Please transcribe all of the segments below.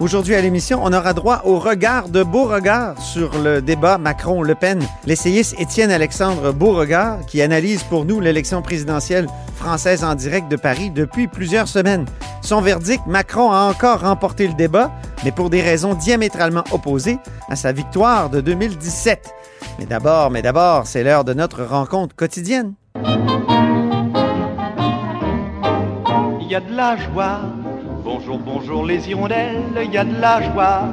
Aujourd'hui à l'émission, on aura droit au regard de Beauregard sur le débat Macron-Le Pen. L'essayiste Étienne Alexandre Beauregard qui analyse pour nous l'élection présidentielle française en direct de Paris depuis plusieurs semaines. Son verdict, Macron a encore remporté le débat, mais pour des raisons diamétralement opposées à sa victoire de 2017. Mais d'abord, mais d'abord, c'est l'heure de notre rencontre quotidienne. Il y a de la joie. Bonjour, bonjour les hirondelles. Il y a de la joie.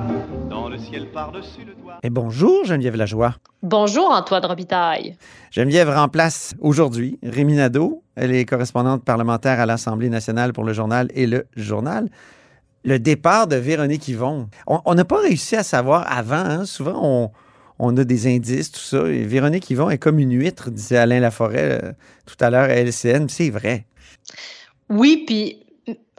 Dans le ciel par-dessus le toit. Et bonjour Geneviève Lajoie. Bonjour Antoine Robitaille. Geneviève remplace aujourd'hui Rémi Nadeau. Elle est correspondante parlementaire à l'Assemblée nationale pour le journal et le journal. Le départ de Véronique Yvon. On n'a pas réussi à savoir avant. hein. Souvent, on, on a des indices, tout ça. Et Véronique Yvon est comme une huître, disait Alain Laforêt euh, tout à l'heure à LCN. C'est vrai. Oui, puis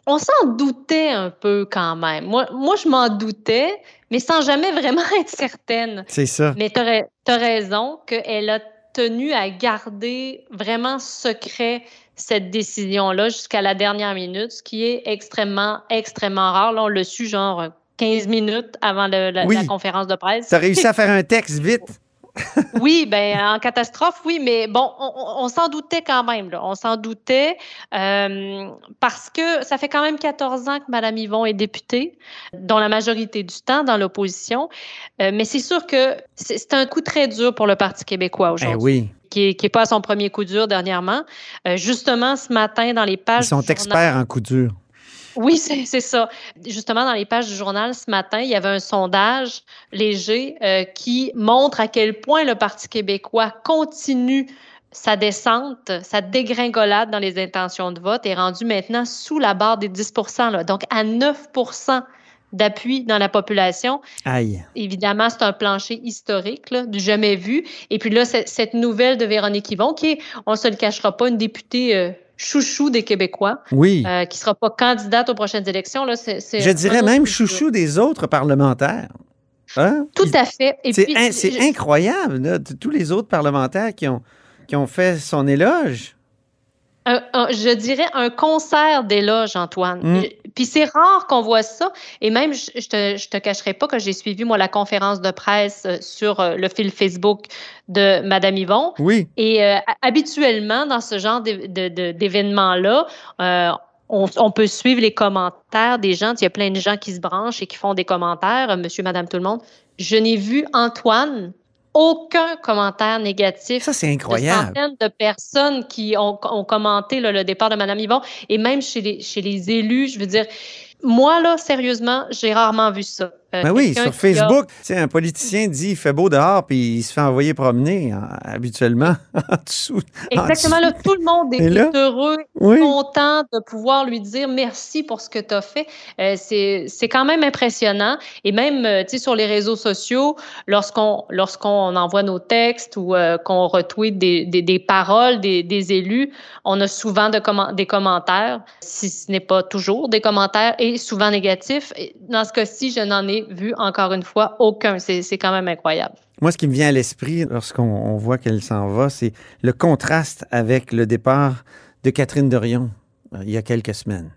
on s'en doutait un peu quand même. Moi, moi je m'en doutais, mais sans jamais vraiment être certaine. C'est ça. Mais tu as, raison qu'elle a tenu à garder vraiment secret cette décision-là jusqu'à la dernière minute, ce qui est extrêmement, extrêmement rare. Là, on l'a su genre 15 minutes avant le- la, Oui. la conférence de presse. Tu as réussi à faire un texte vite. Oui, ben en catastrophe, oui, mais bon, on, s'en doutait quand même. Là. On s'en doutait euh, parce que ça fait quand même 14 ans que Mme Yvon est députée, dont la majorité du temps dans l'opposition. Euh, mais c'est sûr que c'est un coup très dur pour le Parti québécois Eh aujourd'hui. oui. Qui n'est pas à son premier coup dur dernièrement. Euh, justement, ce matin, dans les pages. Ils sont journal- experts en coup dur. Oui, c'est ça. Justement, dans les pages du journal ce matin, il y avait un sondage léger euh, qui montre à quel point le Parti québécois continue sa descente, sa dégringolade dans les intentions de vote est rendu maintenant sous la barre des 10 là, donc à 9% d'appui dans la population. Aïe. Évidemment, c'est un plancher historique, là, du jamais vu. Et puis là, cette nouvelle de Véronique Yvon, qui est, on ne se le cachera pas, une députée euh, chouchou des Québécois Oui. euh, qui sera pas candidate aux prochaines élections. Là, Je dirais même chouchou des autres parlementaires. Hein? Tout à fait. C'est incroyable, là, tous les autres parlementaires qui ont, qui ont fait son éloge. un- un- je dirais un concert d'éloges, Antoine. Mm. Puis c'est rare qu'on voit ça. Et même, je, je te, je te cacherai pas que j'ai suivi, moi, la conférence de presse euh, sur euh, le fil Facebook de Madame Yvon. Oui. Et euh, habituellement, dans ce genre d'événements-là, euh, on, on peut suivre les commentaires des gens. Il y a plein de gens qui se branchent et qui font des commentaires, monsieur, madame, tout le monde. Je n'ai vu, Antoine, aucun commentaire négatif. Ça, c'est De incroyable. centaines de personnes qui ont, ont commenté là, le départ de Mme Yvon et même chez les, chez les élus, je veux dire, moi, là, sérieusement, j'ai rarement vu ça. Euh, Ben oui, sur a- Facebook, sais, un politicien dit il fait beau dehors, puis il se fait envoyer promener hein, habituellement en dessous. en Exactement, dessous. là, tout le monde est, heureux, Oui. content de pouvoir lui dire merci pour ce que tu as fait. Euh, c'est quand même impressionnant. Et même, euh, tu sais, sur les réseaux sociaux, lorsqu'on lorsqu'on envoie nos textes ou euh, qu'on retweet des, des, des paroles des, des élus, on a souvent de des commentaires, si ce n'est pas toujours des commentaires, et souvent négatifs. Dans ce cas-ci, je n'en ai vu encore une fois aucun. C'est quand même incroyable. Moi, ce qui me vient à l'esprit lorsqu'on on voit qu'elle s'en va, c'est le contraste avec le départ de Catherine Dorion euh, il y a quelques semaines.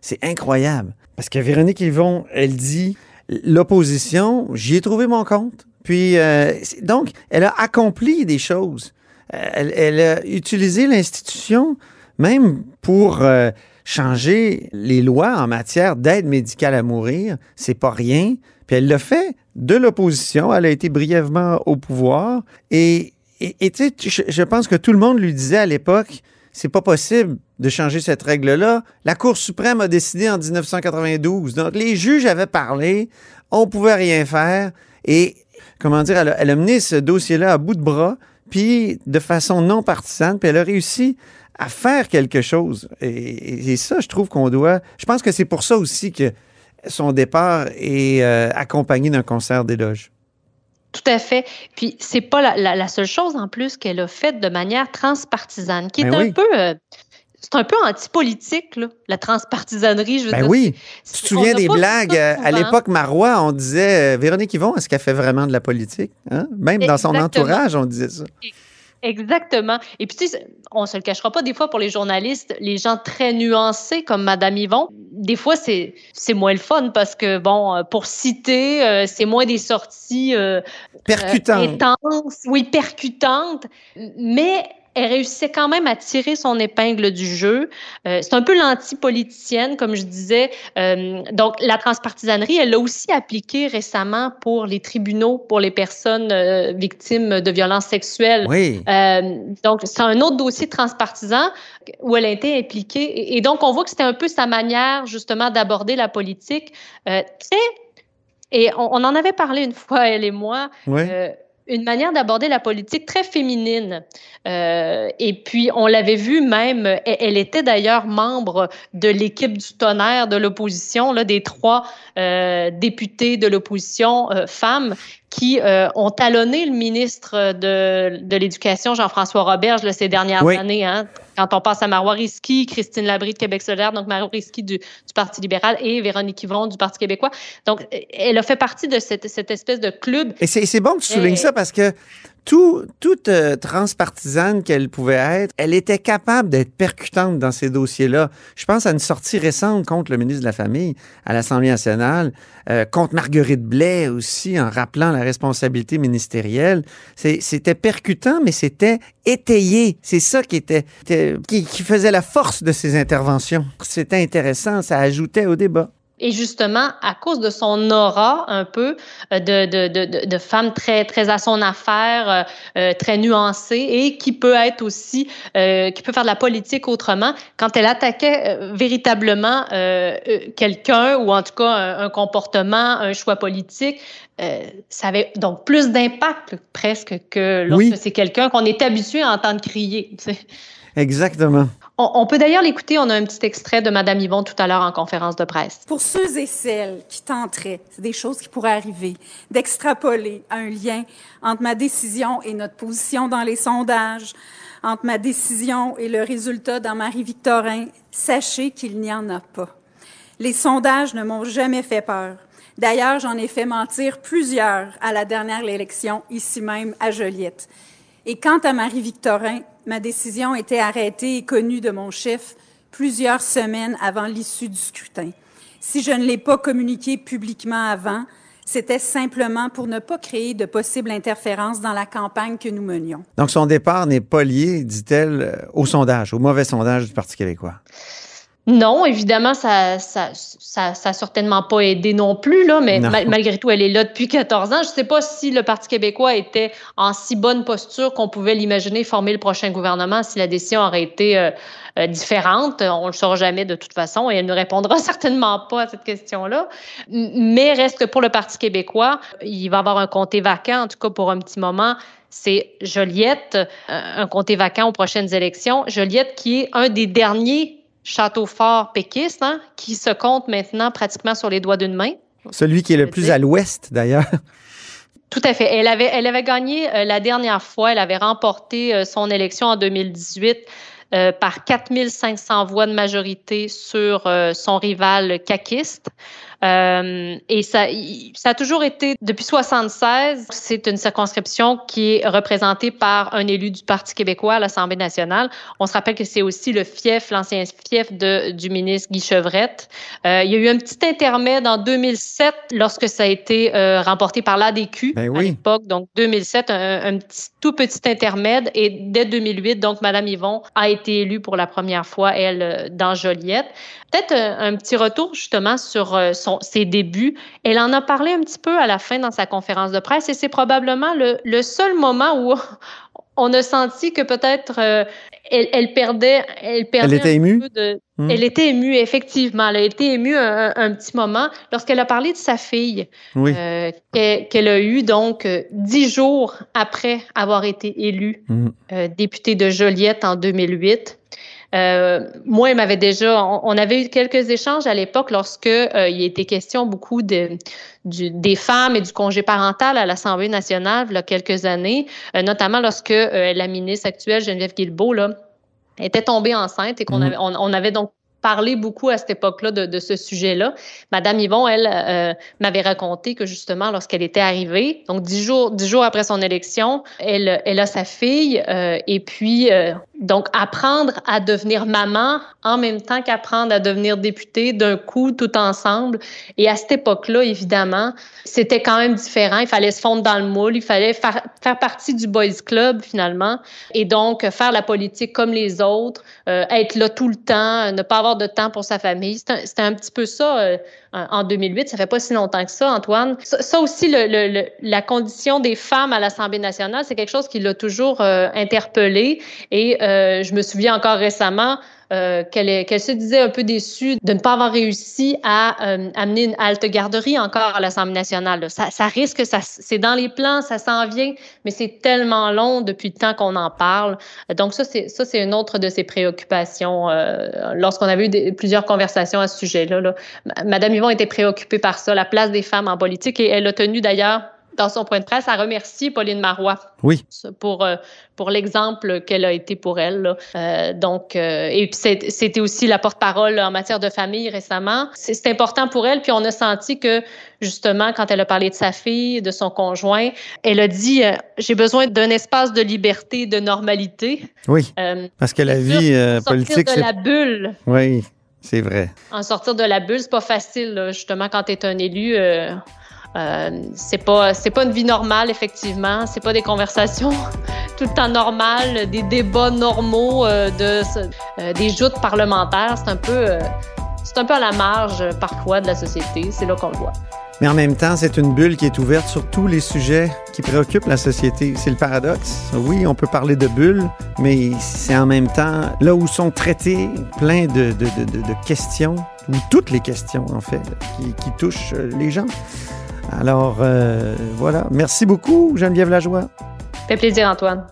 C'est incroyable. Parce que Véronique Yvon, elle dit l'opposition, j'y ai trouvé mon compte. Puis, euh, donc, elle a accompli des choses. Euh, Elle, elle a utilisé l'institution même pour euh, changer les lois en matière d'aide médicale à mourir. C'est pas rien. Puis elle l'a fait de l'opposition. Elle a été brièvement au pouvoir. Et et- tu sais, je, je pense que tout le monde lui disait à l'époque, c'est pas possible de changer cette règle-là. La Cour suprême a décidé en 1992. Donc, les juges avaient parlé, on pouvait rien faire. Et, comment dire, elle a, elle a mené ce dossier-là à bout de bras, puis de façon non partisane, puis elle a réussi à faire quelque chose. Et, ça, je trouve qu'on doit... Je pense que c'est pour ça aussi que son départ est euh, accompagné d'un concert d'éloges. Tout à fait. Puis c'est pas la, la- la seule chose en plus qu'elle a faite de manière transpartisane, qui est Ben un oui. peu euh, c'est un peu antipolitique, là, la transpartisanerie. Je veux Ben dire, oui. Tu te souviens des blagues? euh, À l'époque, Marois, on disait euh, Véronique Yvon, est-ce qu'elle fait vraiment de la politique? Hein? Même dans son entourage, on disait ça. Exactement. Et puis, tu sais, on se le cachera pas, des fois, pour les journalistes, les gens très nuancés comme Madame Yvon, des fois, c'est c'est moins le fun parce que, bon, euh, pour citer, euh, c'est moins des sorties euh, Percutant. euh, intenses, oui, percutantes, mais elle réussissait quand même à tirer son épingle du jeu. Euh, c'est un peu l'anti-politicienne, comme je disais. Euh, donc, la transpartisanerie, elle l'a aussi appliquée récemment pour les tribunaux, pour les personnes euh, victimes de violences sexuelles. Oui. Euh, donc, c'est un autre dossier transpartisan où elle a été impliquée. Et, et donc, on voit que c'était un peu sa manière, justement, d'aborder la politique. Euh, très. Et on, on en avait parlé une fois, elle et moi. Oui. Une manière d'aborder la politique très féminine. Euh, et puis, on l'avait vu même, elle, elle était d'ailleurs membre de l'équipe du tonnerre de l'opposition, des trois euh, députés de l'opposition euh, femmes qui euh, ont talonné le ministre de, de l'Éducation, Jean-François Roberge, là, ces dernières Oui. années. Hein, quand on passe à Marois Risky, Christine Labrie de Québec solidaire, donc Marois Risky du, du Parti libéral et Véronique Yvon du Parti québécois. Donc, elle a fait partie de cette, cette espèce de club Et c'est bon que tu soulignes ça parce que tout, toute euh, transpartisane qu'elle pouvait être, elle était capable d'être percutante dans ces dossiers-là. Je pense à une sortie récente contre le ministre de la Famille à l'Assemblée nationale, euh, contre Marguerite Blais aussi, en rappelant la responsabilité ministérielle. C'était percutant, mais c'était étayé. C'est ça qui était- qui, qui faisait la force de ces interventions. C'était intéressant, ça ajoutait au débat. Et justement, à cause de son aura un peu euh, de, de, de, de, femme très, très à son affaire, euh, euh, très nuancée et qui peut être aussi, euh, qui peut faire de la politique autrement, quand elle attaquait euh, véritablement euh, quelqu'un ou en tout cas un, un comportement, un choix politique, euh, ça avait donc plus d'impact presque que lorsque Oui. c'est quelqu'un qu'on est habitué à entendre crier. tu sais. Exactement. On, on peut d'ailleurs l'écouter, on a un petit extrait de Madame Yvon tout à l'heure en conférence de presse. Pour ceux et celles qui tenteraient, c'est des choses qui pourraient arriver, d'extrapoler un lien entre ma décision et notre position dans les sondages, entre ma décision et le résultat dans Marie-Victorin, sachez qu'il n'y en a pas. Les sondages ne m'ont jamais fait peur. D'ailleurs, j'en ai fait mentir plusieurs à la dernière élection, ici même à Joliette. Et quant à Marie-Victorin, ma décision était arrêtée et connue de mon chef plusieurs semaines avant l'issue du scrutin. Si je ne l'ai pas communiqué publiquement avant, c'était simplement pour ne pas créer de possibles interférences dans la campagne que nous menions. Donc, son départ n'est pas lié, dit-elle, euh, au sondage, au mauvais sondage du Parti québécois. Non, évidemment, ça ça, ça, ça a certainement pas aidé non plus, là, mais mal- malgré tout, elle est là depuis 14 ans. Je ne sais pas si le Parti québécois était en si bonne posture qu'on pouvait l'imaginer former le prochain gouvernement si la décision aurait été euh, euh, différente. On ne le saura jamais de toute façon et elle ne répondra certainement pas à cette question-là. Mais reste que pour le Parti québécois, il va y avoir un comté vacant, en tout cas pour un petit moment. C'est Joliette, euh, un comté vacant aux prochaines élections. Joliette qui est un des derniers châteaux forts péquistes, hein, qui se compte maintenant pratiquement sur les doigts d'une main. Celui qui est le plus à l'ouest, d'ailleurs. Tout à fait. Elle avait, elle avait gagné euh, la dernière fois. Elle avait remporté euh, son élection en 2018 euh, par 4500 voix de majorité sur euh, son rival caquiste. Euh, et ça, ça a toujours été, depuis 76, c'est une circonscription qui est représentée par un élu du Parti québécois à l'Assemblée nationale. On se rappelle que c'est aussi le fief, l'ancien fief de, du ministre Guy Chevrette. Euh, il y a eu un petit intermède en 2007 lorsque ça a été euh, remporté par l'ADQ Ben à oui. l'époque. Donc 2007, un, un petit, tout petit intermède. Et dès 2008, donc Madame Yvon a été élue pour la première fois, elle, dans Joliette. Peut-être un, un petit retour justement sur euh, son, ses débuts. Elle en a parlé un petit peu à la fin dans sa conférence de presse et c'est probablement le, le seul moment où on a senti que peut-être euh, elle, elle perdait, elle perdait Elle était un émue? peu de, Hmm. Elle était émue, effectivement. Elle a été émue un, un petit moment lorsqu'elle a parlé de sa fille Oui. euh, qu'elle a eue donc euh, dix jours après avoir été élue euh, députée de Joliette en 2008. Euh, moi, elle m'avait déjà, on, on avait eu quelques échanges à l'époque lorsque euh, il était question beaucoup de, du- des femmes et du congé parental à l'Assemblée nationale il y a quelques années, euh, notamment lorsque euh, la ministre actuelle Geneviève Guilbeault là, était tombée enceinte et qu'on avait, on avait donc parlé beaucoup à cette époque-là de, ce sujet-là. Madame Yvon, elle, euh, m'avait raconté que justement, lorsqu'elle était arrivée, donc dix jours, dix jours après son élection, elle, elle a sa fille euh, et puis euh, donc apprendre à devenir maman en même temps qu'apprendre à devenir députée d'un coup tout ensemble. Et à cette époque-là, évidemment, c'était quand même différent. Il fallait se fondre dans le moule, il fallait faire, faire partie du boys club finalement et donc faire la politique comme les autres, être là tout le temps, ne pas avoir de temps pour sa famille. C'était un, petit peu ça euh, en 2008. Ça fait pas si longtemps que ça, Antoine. Ça, aussi, la condition des femmes à l'Assemblée nationale, c'est quelque chose qui l'a toujours euh, interpellé. Et euh, je me souviens encore récemment euh, qu'elle se disait un peu déçue de ne pas avoir réussi à euh, amener une halte garderie encore à l'Assemblée nationale. Ça, ça, risque, ça, c'est dans les plans, ça s'en vient, mais c'est tellement long depuis le temps qu'on en parle. Donc ça, c'est ça, c'est une autre de ses préoccupations. Euh, lorsqu'on avait eu plusieurs conversations à ce sujet-là, là, Madame Yvon était préoccupée par ça, la place des femmes en politique, et elle a tenu d'ailleurs dans son point de presse, à remercier Pauline Marois. Oui. Pour, euh, pour l'exemple qu'elle a été pour elle. Euh, donc, euh, et puis c'était aussi la porte-parole en matière de famille récemment. C'est important pour elle. Puis on a senti que, justement, quand elle a parlé de sa fille, de son conjoint, elle a dit J'ai besoin d'un espace de liberté, de normalité. Oui. parce que la vie politique. Sortir de la bulle. Oui. C'est vrai. En sortir de la bulle, c'est pas facile, justement, quand tu es un élu. Euh, c'est pas c'est pas une vie normale effectivement, c'est pas des conversations tout le temps normales, des débats normaux euh, euh, des joutes parlementaires, c'est un peu c'est un peu à la marge parfois de la société, c'est là qu'on le voit. Mais en même temps, c'est une bulle qui est ouverte sur tous les sujets qui préoccupent la société. C'est le paradoxe. Oui, on peut parler de bulle, mais c'est en même temps là où sont traités plein de, questions, ou toutes les questions en fait, qui touchent les gens. Alors, euh, voilà. Merci beaucoup, Geneviève Lajoie. Fait plaisir, Antoine.